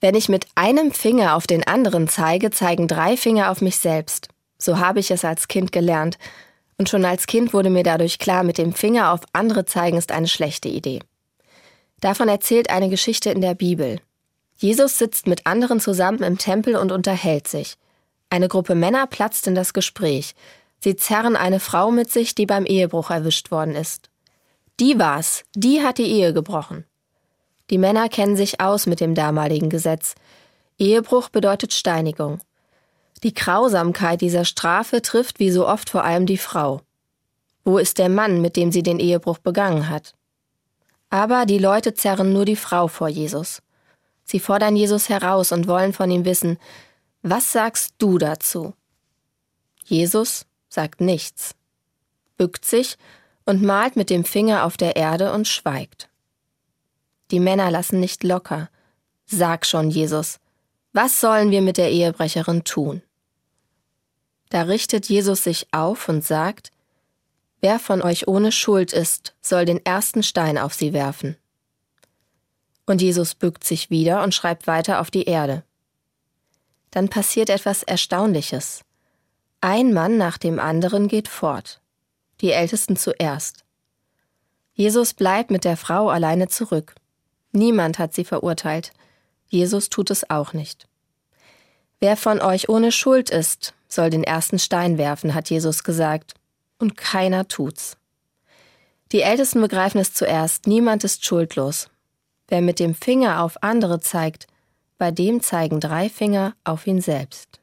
Wenn ich mit einem Finger auf den anderen zeige, zeigen drei Finger auf mich selbst. So habe ich es als Kind gelernt. Und schon als Kind wurde mir dadurch klar, mit dem Finger auf andere zeigen ist eine schlechte Idee. Davon erzählt eine Geschichte in der Bibel. Jesus sitzt mit anderen zusammen im Tempel und unterhält sich. Eine Gruppe Männer platzt in das Gespräch. Sie zerren eine Frau mit sich, die beim Ehebruch erwischt worden ist. Die war's, die hat die Ehe gebrochen. Die Männer kennen sich aus mit dem damaligen Gesetz. Ehebruch bedeutet Steinigung. Die Grausamkeit dieser Strafe trifft wie so oft vor allem die Frau. Wo ist der Mann, mit dem sie den Ehebruch begangen hat? Aber die Leute zerren nur die Frau vor Jesus. Sie fordern Jesus heraus und wollen von ihm wissen, was sagst du dazu? Jesus sagt nichts, bückt sich und malt mit dem Finger auf der Erde und schweigt. Die Männer lassen nicht locker. Sag schon, Jesus, was sollen wir mit der Ehebrecherin tun? Da richtet Jesus sich auf und sagt, Wer von euch ohne Schuld ist, soll den ersten Stein auf sie werfen. Und Jesus bückt sich wieder und schreibt weiter auf die Erde. Dann passiert etwas Erstaunliches. Ein Mann nach dem anderen geht fort, die Ältesten zuerst. Jesus bleibt mit der Frau alleine zurück. Niemand hat sie verurteilt. Jesus tut es auch nicht. Wer von euch ohne Schuld ist, soll den ersten Stein werfen, hat Jesus gesagt. Und keiner tut's. Die Ältesten begreifen es zuerst, niemand ist schuldlos. Wer mit dem Finger auf andere zeigt, bei dem zeigen drei Finger auf ihn selbst.